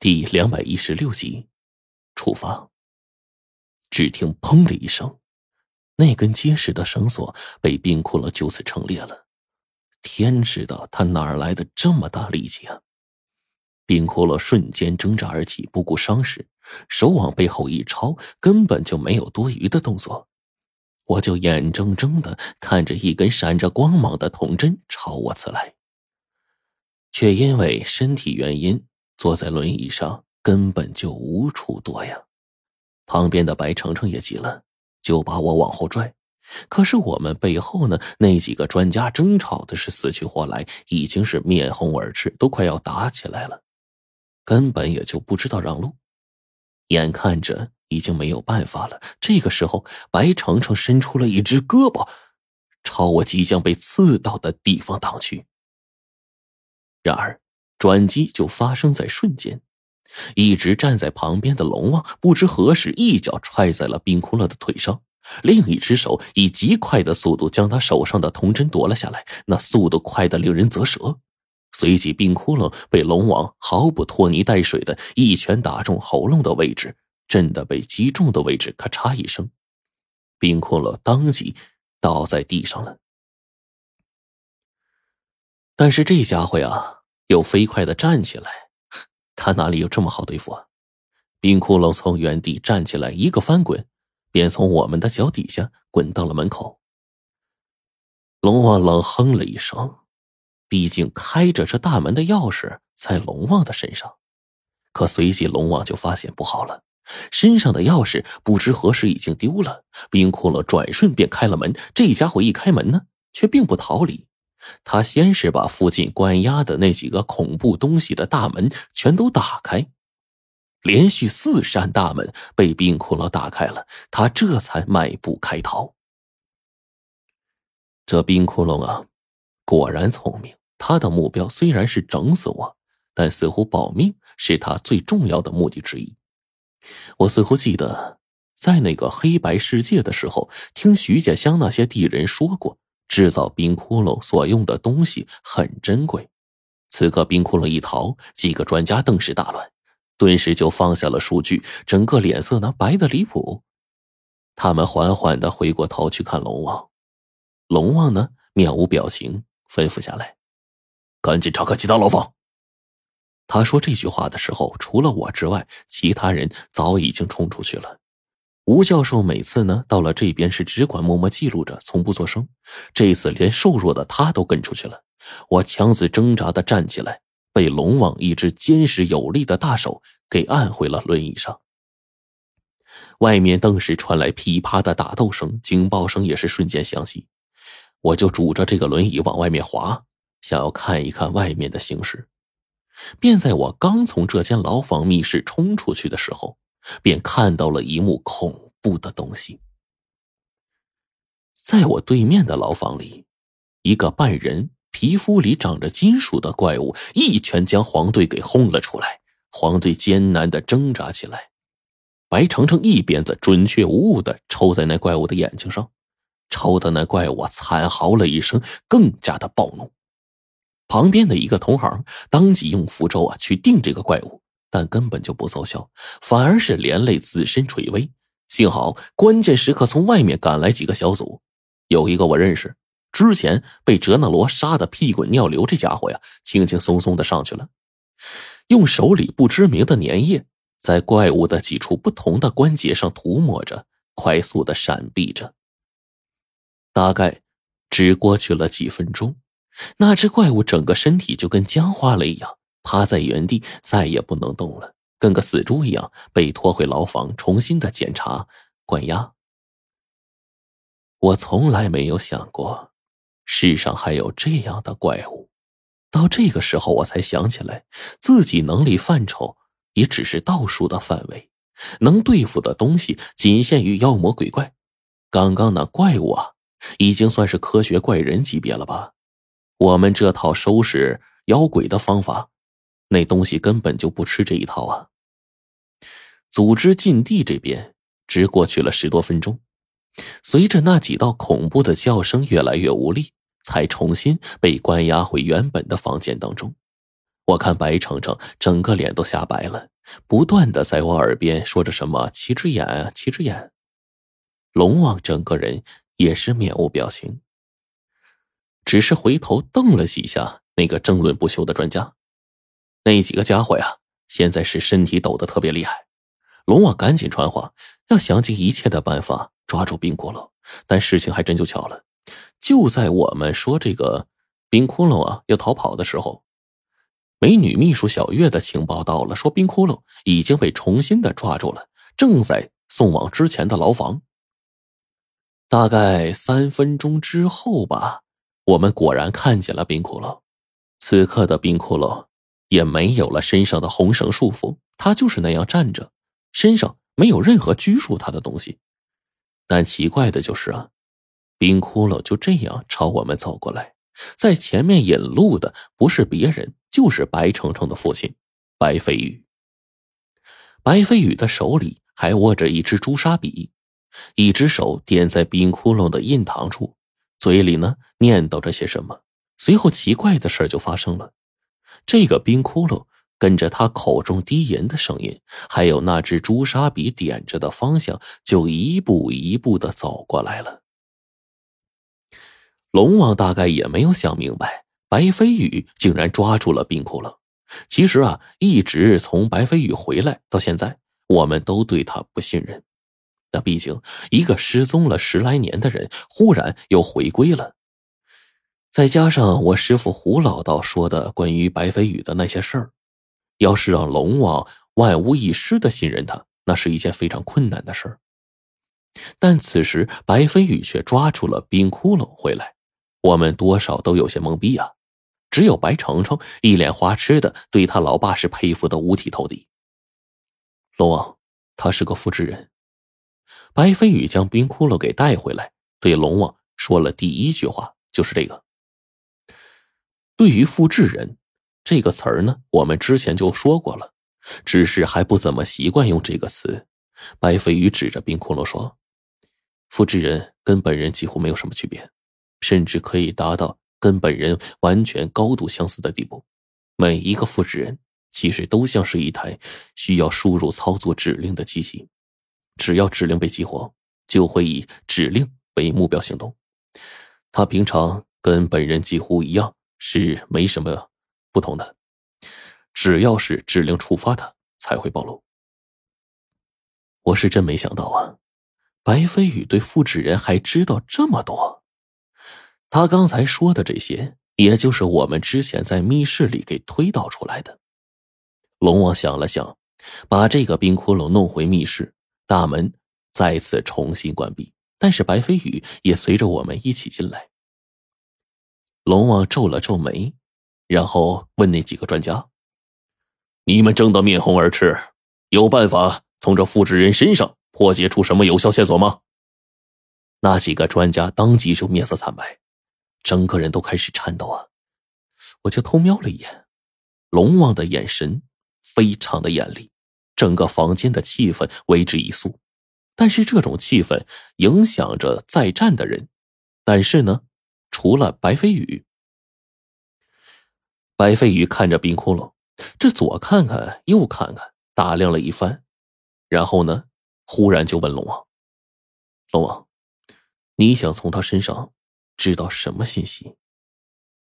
第两百一十六集，出发。只听“砰”的一声，那根结实的绳索被冰窟窿就此撑裂了。天知道他哪来的这么大力气啊！冰窟窿瞬间挣扎而起，不顾伤势，手往背后一抄，根本就没有多余的动作。我就眼睁睁的看着一根闪着光芒的铜针朝我刺来，却因为身体原因。坐在轮椅上根本就无处躲呀，旁边的白程程也急了，就把我往后拽。可是我们背后呢，那几个专家争吵的是死去活来，已经是面红耳赤，都快要打起来了，根本也就不知道让路。眼看着已经没有办法了，这个时候，白程程伸出了一只胳膊，朝我即将被刺到的地方挡去。然而。转机就发生在瞬间，一直站在旁边的龙王不知何时一脚踹在了冰窟窿的腿上，另一只手以极快的速度将他手上的铜针夺了下来，那速度快得令人啧舌。随即，冰窟窿被龙王毫不拖泥带水的一拳打中喉咙的位置，震得被击中的位置咔嚓一声，冰窟窿当即倒在地上了。但是这家伙呀！又飞快的站起来，他哪里有这么好对付啊？冰窟窿从原地站起来，一个翻滚，便从我们的脚底下滚到了门口。龙王冷哼了一声，毕竟开着这大门的钥匙在龙王的身上，可随即龙王就发现不好了，身上的钥匙不知何时已经丢了。冰窟窿转瞬便开了门，这家伙一开门呢，却并不逃离。他先是把附近关押的那几个恐怖东西的大门全都打开，连续四扇大门被冰窟窿打开了，他这才迈步开逃。这冰窟窿啊，果然聪明。他的目标虽然是整死我，但似乎保命是他最重要的目的之一。我似乎记得，在那个黑白世界的时候，听徐家乡那些地人说过。制造冰窟窿所用的东西很珍贵，此刻冰窟窿一逃，几个专家顿时大乱，顿时就放下了数据，整个脸色呢白的离谱。他们缓缓的回过头去看龙王，龙王呢面无表情，吩咐下来：“赶紧查看其他牢房。”他说这句话的时候，除了我之外，其他人早已经冲出去了。吴教授每次呢到了这边是只管默默记录着，从不作声。这次连瘦弱的他都跟出去了。我强自挣扎的站起来，被龙王一只坚实有力的大手给按回了轮椅上。外面顿时传来噼啪的打斗声，警报声也是瞬间响起。我就拄着这个轮椅往外面滑，想要看一看外面的形势。便在我刚从这间牢房密室冲出去的时候。便看到了一幕恐怖的东西，在我对面的牢房里，一个半人、皮肤里长着金属的怪物一拳将黄队给轰了出来。黄队艰难的挣扎起来，白程程一鞭子准确无误的抽在那怪物的眼睛上，抽的那怪物惨嚎了一声，更加的暴怒。旁边的一个同行当即用符咒啊去定这个怪物。但根本就不奏效，反而是连累自身垂危。幸好关键时刻从外面赶来几个小组，有一个我认识，之前被哲那罗杀的屁滚尿流，这家伙呀，轻轻松松的上去了，用手里不知名的粘液在怪物的几处不同的关节上涂抹着，快速的闪避着。大概只过去了几分钟，那只怪物整个身体就跟僵化了一样。趴在原地，再也不能动了，跟个死猪一样，被拖回牢房，重新的检查、关押。我从来没有想过，世上还有这样的怪物。到这个时候，我才想起来，自己能力范畴也只是道术的范围，能对付的东西仅限于妖魔鬼怪。刚刚那怪物啊，已经算是科学怪人级别了吧？我们这套收拾妖鬼的方法。那东西根本就不吃这一套啊！组织禁地这边只过去了十多分钟，随着那几道恐怖的叫声越来越无力，才重新被关押回原本的房间当中。我看白程程整个脸都吓白了，不断的在我耳边说着什么“七只眼啊，七只眼”。龙王整个人也是面无表情，只是回头瞪了几下那个争论不休的专家。那几个家伙呀，现在是身体抖得特别厉害。龙王赶紧传话，要想尽一切的办法抓住冰骷髅。但事情还真就巧了，就在我们说这个冰骷髅啊要逃跑的时候。美女秘书小月的情报到了，说冰窟窿已经被重新的抓住了，正在送往之前的牢房。大概三分钟之后吧，我们果然看见了冰窟窿。此刻的冰窟窿也没有了身上的红绳束缚，他就是那样站着，身上没有任何拘束他的东西。但奇怪的就是啊，冰窟窿就这样朝我们走过来，在前面引路的不是别人。就是白程程的父亲，白飞宇。白飞宇的手里还握着一支朱砂笔，一只手点在冰窟窿的印堂处，嘴里呢念叨着些什么。随后，奇怪的事就发生了：这个冰窟窿跟着他口中低吟的声音，还有那只朱砂笔点着的方向，就一步一步的走过来了。龙王大概也没有想明白。白飞宇竟然抓住了冰窟窿。其实啊，一直从白飞宇回来到现在，我们都对他不信任。那毕竟一个失踪了十来年的人，忽然又回归了。再加上我师傅胡老道说的关于白飞宇的那些事儿，要是让龙王万无一失的信任他，那是一件非常困难的事儿。但此时白飞宇却抓住了冰窟窿回来，我们多少都有些懵逼啊。只有白程程一脸花痴的对他老爸是佩服的五体投地。龙王，他是个复制人。白飞宇将冰窟窿给带回来，对龙王说了第一句话，就是这个。对于复制人这个词儿呢，我们之前就说过了，只是还不怎么习惯用这个词。白飞宇指着冰窟窿说：“复制人跟本人几乎没有什么区别，甚至可以达到。”跟本人完全高度相似的地步，每一个复制人其实都像是一台需要输入操作指令的机器，只要指令被激活，就会以指令为目标行动。他平常跟本人几乎一样，是没什么不同的，只要是指令触发的才会暴露。我是真没想到啊，白飞宇对复制人还知道这么多。他刚才说的这些，也就是我们之前在密室里给推导出来的。龙王想了想，把这个冰窟窿弄回密室，大门再次重新关闭。但是白飞宇也随着我们一起进来。龙王皱了皱眉，然后问那几个专家：“你们争得面红耳赤，有办法从这复制人身上破解出什么有效线索吗？”那几个专家当即就面色惨白。整个人都开始颤抖啊！我就偷瞄了一眼，龙王的眼神非常的严厉，整个房间的气氛为之一肃。但是这种气氛影响着在战的人，但是呢，除了白飞宇，白飞宇看着冰窟窿，这左看看右看看，打量了一番，然后呢，忽然就问龙王：“龙王，你想从他身上？”知道什么信息？